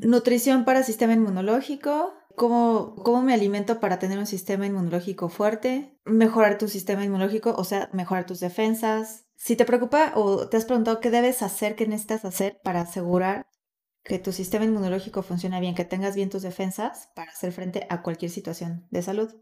Nutrición para sistema inmunológico, cómo, cómo me alimento para tener un sistema inmunológico fuerte, mejorar tu sistema inmunológico, o sea, mejorar tus defensas. Si te preocupa o te has preguntado qué debes hacer, qué necesitas hacer para asegurar que tu sistema inmunológico funcione bien, que tengas bien tus defensas para hacer frente a cualquier situación de salud.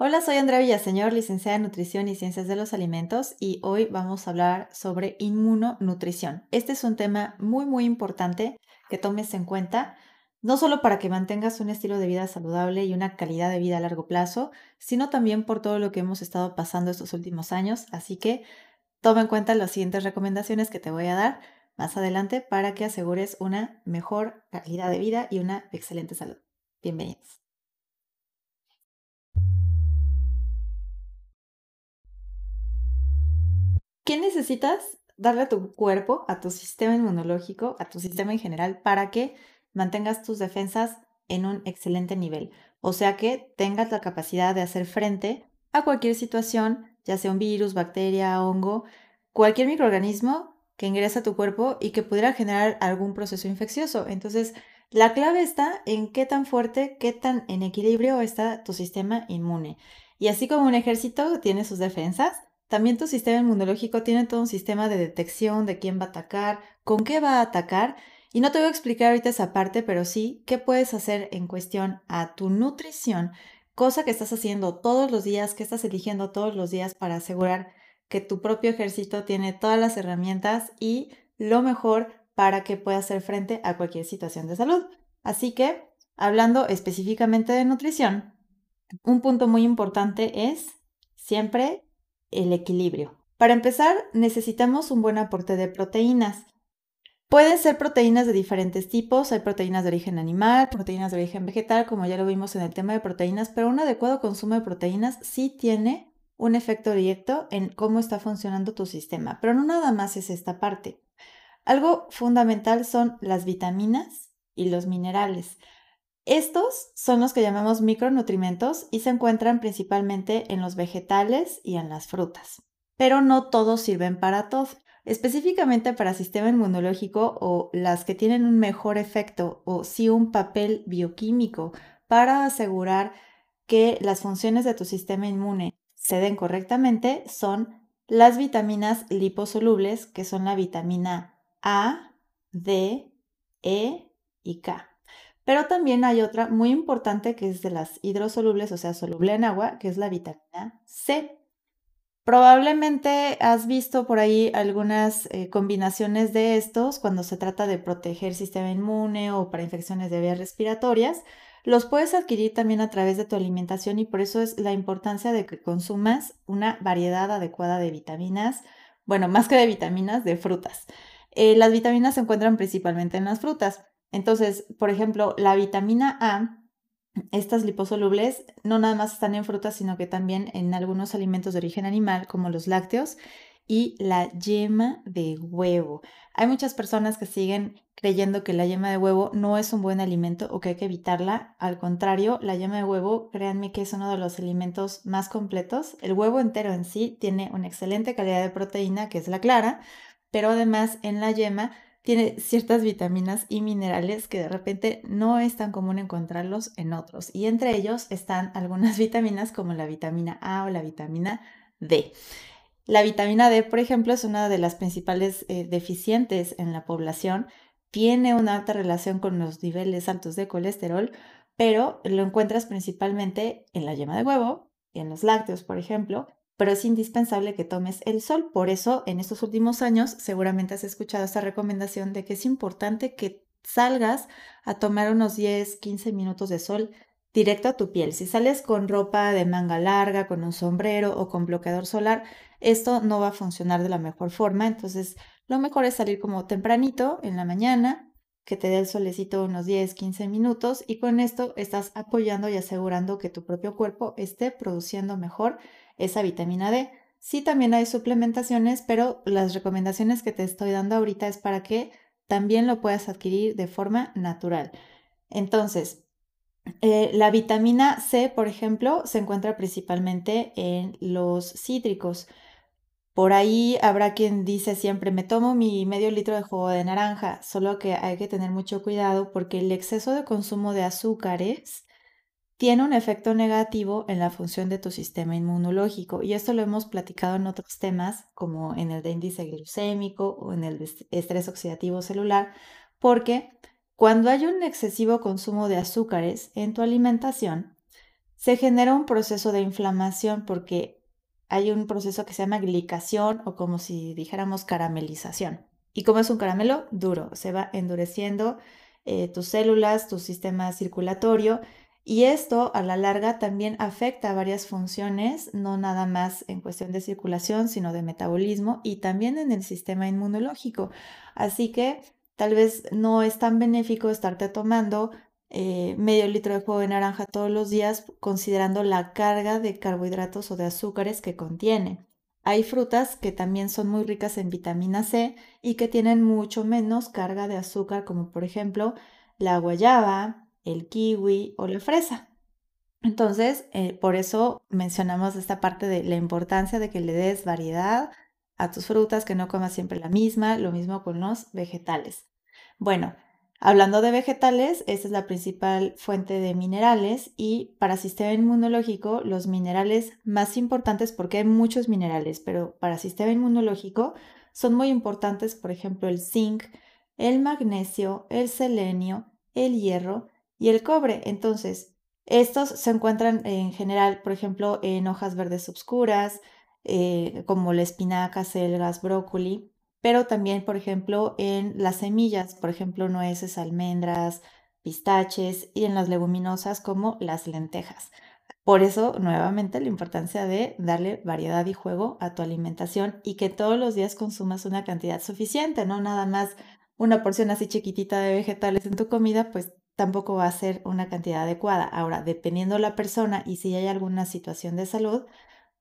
Hola, soy Andrea Villaseñor, licenciada en Nutrición y Ciencias de los Alimentos y hoy vamos a hablar sobre inmunonutrición. Este es un tema muy muy importante que tomes en cuenta, no solo para que mantengas un estilo de vida saludable y una calidad de vida a largo plazo, sino también por todo lo que hemos estado pasando estos últimos años, así que toma en cuenta las siguientes recomendaciones que te voy a dar más adelante para que asegures una mejor calidad de vida y una excelente salud. Bienvenidos. ¿Qué necesitas darle a tu cuerpo, a tu sistema inmunológico, a tu sistema en general, para que mantengas tus defensas en un excelente nivel? O sea que tengas la capacidad de hacer frente a cualquier situación, ya sea un virus, bacteria, hongo, cualquier microorganismo que ingresa a tu cuerpo y que pudiera generar algún proceso infeccioso. Entonces, la clave está en qué tan fuerte, qué tan en equilibrio está tu sistema inmune. Y así como un ejército tiene sus defensas, también tu sistema inmunológico tiene todo un sistema de detección de quién va a atacar, con qué va a atacar. Y no te voy a explicar ahorita esa parte, pero sí qué puedes hacer en cuestión a tu nutrición, cosa que estás haciendo todos los días, que estás eligiendo todos los días para asegurar que tu propio ejército tiene todas las herramientas y lo mejor para que pueda hacer frente a cualquier situación de salud. Así que, hablando específicamente de nutrición, un punto muy importante es siempre el equilibrio. Para empezar, necesitamos un buen aporte de proteínas. Pueden ser proteínas de diferentes tipos, hay proteínas de origen animal, proteínas de origen vegetal, como ya lo vimos en el tema de proteínas, pero un adecuado consumo de proteínas sí tiene un efecto directo en cómo está funcionando tu sistema, pero no nada más es esta parte. Algo fundamental son las vitaminas y los minerales. Estos son los que llamamos micronutrimentos y se encuentran principalmente en los vegetales y en las frutas. Pero no todos sirven para todo. Específicamente para sistema inmunológico o las que tienen un mejor efecto o sí un papel bioquímico para asegurar que las funciones de tu sistema inmune se den correctamente son las vitaminas liposolubles, que son la vitamina A, D, E y K. Pero también hay otra muy importante que es de las hidrosolubles, o sea, soluble en agua, que es la vitamina C. Probablemente has visto por ahí algunas eh, combinaciones de estos cuando se trata de proteger el sistema inmune o para infecciones de vías respiratorias. Los puedes adquirir también a través de tu alimentación y por eso es la importancia de que consumas una variedad adecuada de vitaminas, bueno, más que de vitaminas, de frutas. Eh, las vitaminas se encuentran principalmente en las frutas. Entonces, por ejemplo, la vitamina A, estas liposolubles, no nada más están en frutas, sino que también en algunos alimentos de origen animal, como los lácteos, y la yema de huevo. Hay muchas personas que siguen creyendo que la yema de huevo no es un buen alimento o que hay que evitarla. Al contrario, la yema de huevo, créanme que es uno de los alimentos más completos. El huevo entero en sí tiene una excelente calidad de proteína, que es la clara, pero además en la yema tiene ciertas vitaminas y minerales que de repente no es tan común encontrarlos en otros. Y entre ellos están algunas vitaminas como la vitamina A o la vitamina D. La vitamina D, por ejemplo, es una de las principales eh, deficientes en la población. Tiene una alta relación con los niveles altos de colesterol, pero lo encuentras principalmente en la yema de huevo, en los lácteos, por ejemplo, pero es indispensable que tomes el sol. Por eso, en estos últimos años, seguramente has escuchado esta recomendación de que es importante que salgas a tomar unos 10, 15 minutos de sol directo a tu piel. Si sales con ropa de manga larga, con un sombrero o con bloqueador solar, esto no va a funcionar de la mejor forma. Entonces, lo mejor es salir como tempranito en la mañana, que te dé el solecito unos 10, 15 minutos y con esto estás apoyando y asegurando que tu propio cuerpo esté produciendo mejor esa vitamina D. Sí, también hay suplementaciones, pero las recomendaciones que te estoy dando ahorita es para que también lo puedas adquirir de forma natural. Entonces, eh, la vitamina C, por ejemplo, se encuentra principalmente en los cítricos. Por ahí habrá quien dice siempre, me tomo mi medio litro de jugo de naranja, solo que hay que tener mucho cuidado porque el exceso de consumo de azúcares tiene un efecto negativo en la función de tu sistema inmunológico. Y esto lo hemos platicado en otros temas, como en el de índice glucémico o en el de estrés oxidativo celular, porque cuando hay un excesivo consumo de azúcares en tu alimentación, se genera un proceso de inflamación porque hay un proceso que se llama glicación o como si dijéramos caramelización. ¿Y como es un caramelo? Duro, se va endureciendo eh, tus células, tu sistema circulatorio y esto a la larga también afecta a varias funciones, no nada más en cuestión de circulación, sino de metabolismo y también en el sistema inmunológico. Así que tal vez no es tan benéfico estarte tomando eh, medio litro de jugo de naranja todos los días, considerando la carga de carbohidratos o de azúcares que contiene. Hay frutas que también son muy ricas en vitamina C y que tienen mucho menos carga de azúcar, como por ejemplo la guayaba, el kiwi o la fresa. Entonces, eh, por eso mencionamos esta parte de la importancia de que le des variedad a tus frutas, que no comas siempre la misma, lo mismo con los vegetales. Bueno, Hablando de vegetales, esta es la principal fuente de minerales y para sistema inmunológico los minerales más importantes, porque hay muchos minerales, pero para sistema inmunológico son muy importantes, por ejemplo, el zinc, el magnesio, el selenio, el hierro y el cobre. Entonces, estos se encuentran en general, por ejemplo, en hojas verdes oscuras, eh, como la espinaca, selgas, brócoli pero también, por ejemplo, en las semillas, por ejemplo, nueces, almendras, pistaches y en las leguminosas como las lentejas. Por eso, nuevamente, la importancia de darle variedad y juego a tu alimentación y que todos los días consumas una cantidad suficiente, no nada más una porción así chiquitita de vegetales en tu comida, pues tampoco va a ser una cantidad adecuada. Ahora, dependiendo la persona y si hay alguna situación de salud,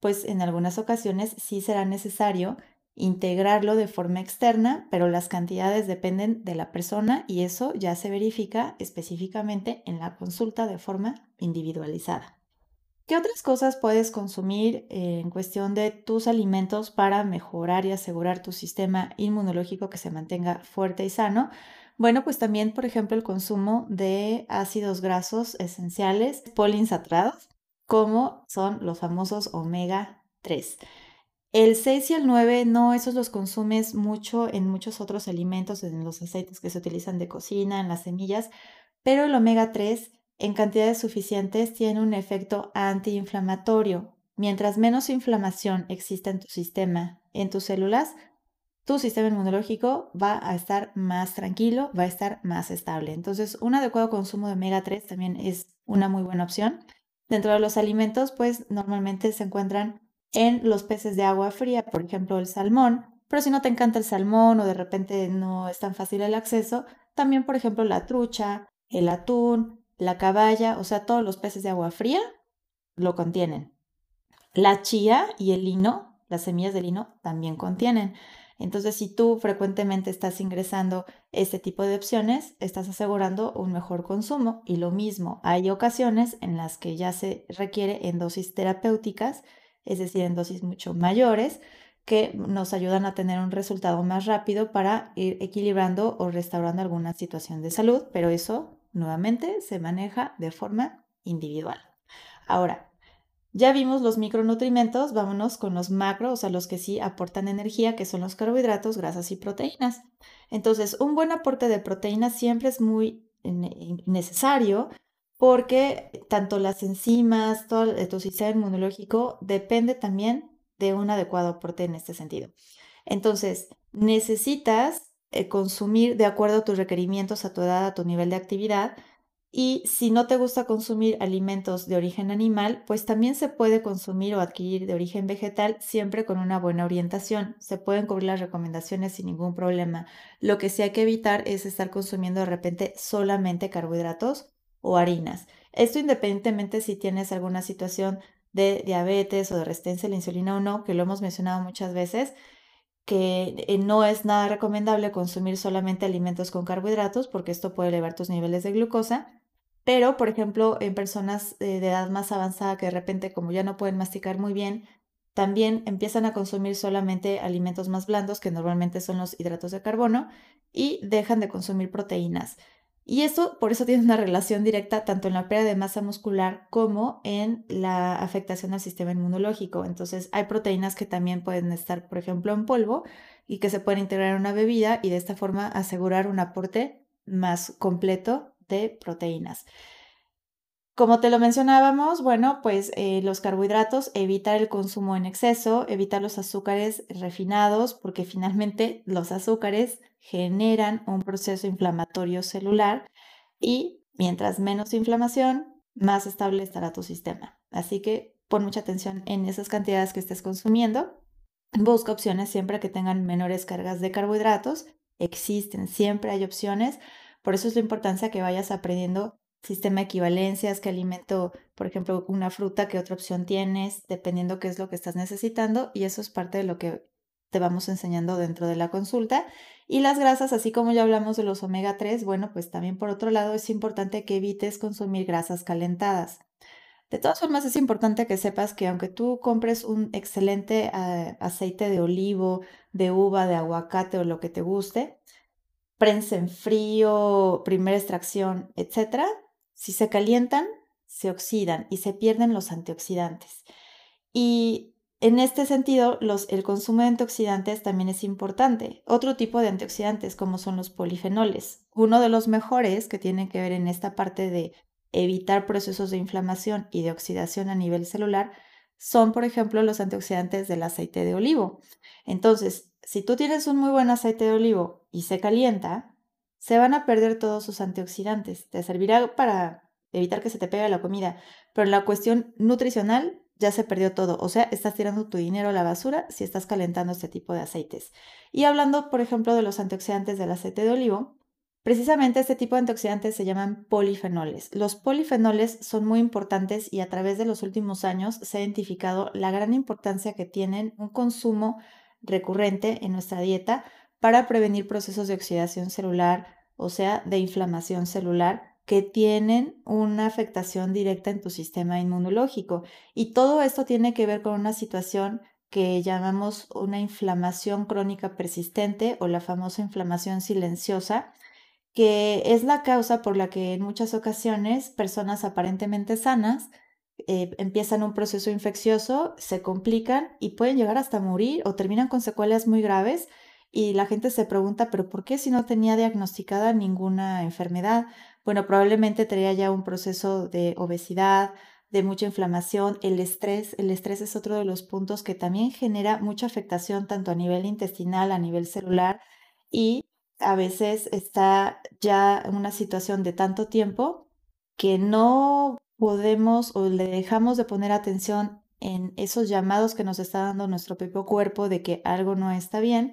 pues en algunas ocasiones sí será necesario integrarlo de forma externa, pero las cantidades dependen de la persona y eso ya se verifica específicamente en la consulta de forma individualizada. ¿Qué otras cosas puedes consumir en cuestión de tus alimentos para mejorar y asegurar tu sistema inmunológico que se mantenga fuerte y sano? Bueno, pues también, por ejemplo, el consumo de ácidos grasos esenciales poliinsaturados, como son los famosos omega 3. El 6 y el 9 no, esos los consumes mucho en muchos otros alimentos, en los aceites que se utilizan de cocina, en las semillas, pero el omega 3 en cantidades suficientes tiene un efecto antiinflamatorio. Mientras menos inflamación exista en tu sistema, en tus células, tu sistema inmunológico va a estar más tranquilo, va a estar más estable. Entonces, un adecuado consumo de omega 3 también es una muy buena opción. Dentro de los alimentos, pues normalmente se encuentran en los peces de agua fría, por ejemplo el salmón, pero si no te encanta el salmón o de repente no es tan fácil el acceso, también por ejemplo la trucha, el atún, la caballa, o sea, todos los peces de agua fría lo contienen. La chía y el lino, las semillas de lino, también contienen. Entonces, si tú frecuentemente estás ingresando este tipo de opciones, estás asegurando un mejor consumo. Y lo mismo, hay ocasiones en las que ya se requiere en dosis terapéuticas es decir, en dosis mucho mayores, que nos ayudan a tener un resultado más rápido para ir equilibrando o restaurando alguna situación de salud, pero eso nuevamente se maneja de forma individual. Ahora, ya vimos los micronutrimentos, vámonos con los macros, o sea, los que sí aportan energía, que son los carbohidratos, grasas y proteínas. Entonces, un buen aporte de proteínas siempre es muy necesario porque tanto las enzimas, todo tu sistema inmunológico depende también de un adecuado aporte en este sentido. Entonces, necesitas eh, consumir de acuerdo a tus requerimientos, a tu edad, a tu nivel de actividad. Y si no te gusta consumir alimentos de origen animal, pues también se puede consumir o adquirir de origen vegetal siempre con una buena orientación. Se pueden cubrir las recomendaciones sin ningún problema. Lo que sí hay que evitar es estar consumiendo de repente solamente carbohidratos o harinas. Esto independientemente si tienes alguna situación de diabetes o de resistencia a la insulina o no, que lo hemos mencionado muchas veces, que eh, no es nada recomendable consumir solamente alimentos con carbohidratos porque esto puede elevar tus niveles de glucosa. Pero, por ejemplo, en personas de edad más avanzada que de repente, como ya no pueden masticar muy bien, también empiezan a consumir solamente alimentos más blandos, que normalmente son los hidratos de carbono, y dejan de consumir proteínas. Y esto, por eso tiene una relación directa tanto en la pérdida de masa muscular como en la afectación al sistema inmunológico. Entonces, hay proteínas que también pueden estar, por ejemplo, en polvo y que se pueden integrar en una bebida y de esta forma asegurar un aporte más completo de proteínas. Como te lo mencionábamos, bueno, pues eh, los carbohidratos, evitar el consumo en exceso, evitar los azúcares refinados, porque finalmente los azúcares generan un proceso inflamatorio celular y mientras menos inflamación, más estable estará tu sistema. Así que pon mucha atención en esas cantidades que estés consumiendo. Busca opciones siempre que tengan menores cargas de carbohidratos. Existen, siempre hay opciones. Por eso es la importancia que vayas aprendiendo sistema de equivalencias, qué alimento, por ejemplo, una fruta, qué otra opción tienes, dependiendo qué es lo que estás necesitando. Y eso es parte de lo que te vamos enseñando dentro de la consulta. Y las grasas, así como ya hablamos de los omega 3, bueno, pues también por otro lado es importante que evites consumir grasas calentadas. De todas formas, es importante que sepas que aunque tú compres un excelente ah, aceite de olivo, de uva, de aguacate o lo que te guste, prensa en frío, primera extracción, etcétera, si se calientan, se oxidan y se pierden los antioxidantes. Y en este sentido, el consumo de antioxidantes también es importante. Otro tipo de antioxidantes, como son los polifenoles. Uno de los mejores que tiene que ver en esta parte de evitar procesos de inflamación y de oxidación a nivel celular son, por ejemplo, los antioxidantes del aceite de olivo. Entonces, si tú tienes un muy buen aceite de olivo y se calienta, se van a perder todos sus antioxidantes. Te servirá para evitar que se te pegue la comida, pero en la cuestión nutricional ya se perdió todo. O sea, estás tirando tu dinero a la basura si estás calentando este tipo de aceites. Y hablando, por ejemplo, de los antioxidantes del aceite de olivo, precisamente este tipo de antioxidantes se llaman polifenoles. Los polifenoles son muy importantes y a través de los últimos años se ha identificado la gran importancia que tienen un consumo recurrente en nuestra dieta para prevenir procesos de oxidación celular, o sea, de inflamación celular que tienen una afectación directa en tu sistema inmunológico. Y todo esto tiene que ver con una situación que llamamos una inflamación crónica persistente o la famosa inflamación silenciosa, que es la causa por la que en muchas ocasiones personas aparentemente sanas eh, empiezan un proceso infeccioso, se complican y pueden llegar hasta morir o terminan con secuelas muy graves y la gente se pregunta, pero ¿por qué si no tenía diagnosticada ninguna enfermedad? Bueno, probablemente tenía ya un proceso de obesidad, de mucha inflamación, el estrés. El estrés es otro de los puntos que también genera mucha afectación tanto a nivel intestinal, a nivel celular y a veces está ya en una situación de tanto tiempo que no podemos o le dejamos de poner atención en esos llamados que nos está dando nuestro propio cuerpo de que algo no está bien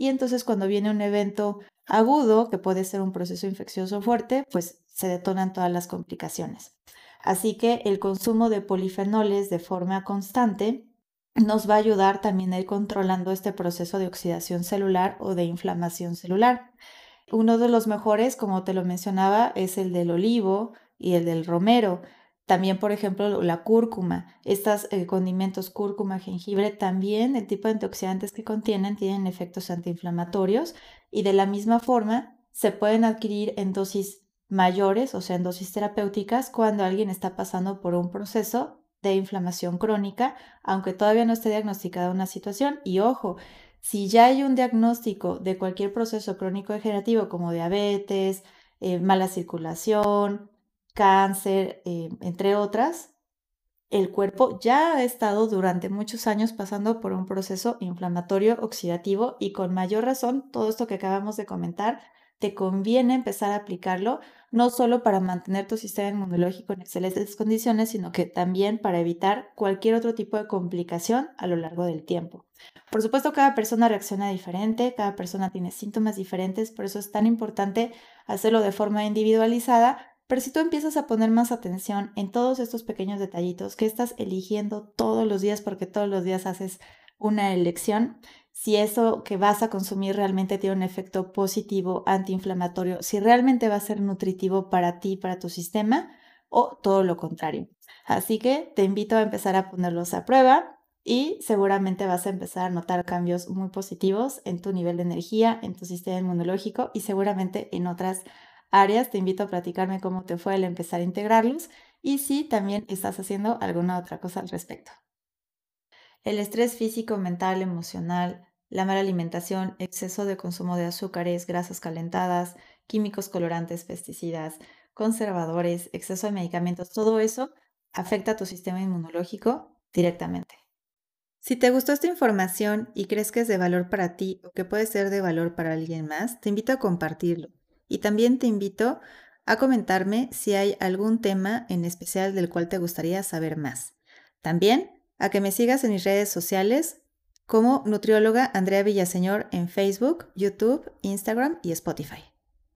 y entonces cuando viene un evento agudo, que puede ser un proceso infeccioso fuerte, pues se detonan todas las complicaciones. Así que el consumo de polifenoles de forma constante nos va a ayudar también a ir controlando este proceso de oxidación celular o de inflamación celular. Uno de los mejores, como te lo mencionaba, es el del olivo y el del romero. También, por ejemplo, la cúrcuma. Estos eh, condimentos cúrcuma, jengibre, también el tipo de antioxidantes que contienen tienen efectos antiinflamatorios y de la misma forma se pueden adquirir en dosis mayores, o sea, en dosis terapéuticas, cuando alguien está pasando por un proceso de inflamación crónica, aunque todavía no esté diagnosticada una situación. Y ojo, si ya hay un diagnóstico de cualquier proceso crónico degenerativo como diabetes, eh, mala circulación, cáncer, eh, entre otras, el cuerpo ya ha estado durante muchos años pasando por un proceso inflamatorio oxidativo y con mayor razón todo esto que acabamos de comentar te conviene empezar a aplicarlo no solo para mantener tu sistema inmunológico en excelentes condiciones, sino que también para evitar cualquier otro tipo de complicación a lo largo del tiempo. Por supuesto, cada persona reacciona diferente, cada persona tiene síntomas diferentes, por eso es tan importante hacerlo de forma individualizada pero si tú empiezas a poner más atención en todos estos pequeños detallitos que estás eligiendo todos los días, porque todos los días haces una elección, si eso que vas a consumir realmente tiene un efecto positivo antiinflamatorio, si realmente va a ser nutritivo para ti, para tu sistema, o todo lo contrario. Así que te invito a empezar a ponerlos a prueba. y seguramente vas a empezar a notar cambios muy positivos en tu nivel de energía, en tu sistema inmunológico y seguramente en otras áreas. Te invito a platicarme cómo te fue al empezar a integrarlos y si también estás haciendo alguna otra cosa al respecto. El estrés físico, mental, emocional, la mala alimentación, exceso de consumo de azúcares, grasas calentadas, químicos colorantes, pesticidas, conservadores, exceso de medicamentos, todo eso afecta a tu sistema inmunológico directamente. Si te gustó esta información y crees que es de valor para ti o que puede ser de valor para alguien más, te invito a compartirlo. Y también te invito a comentarme si hay algún tema en especial del cual te gustaría saber más. También a que me sigas en mis redes sociales como nutrióloga Andrea Villaseñor en Facebook, YouTube, Instagram y Spotify.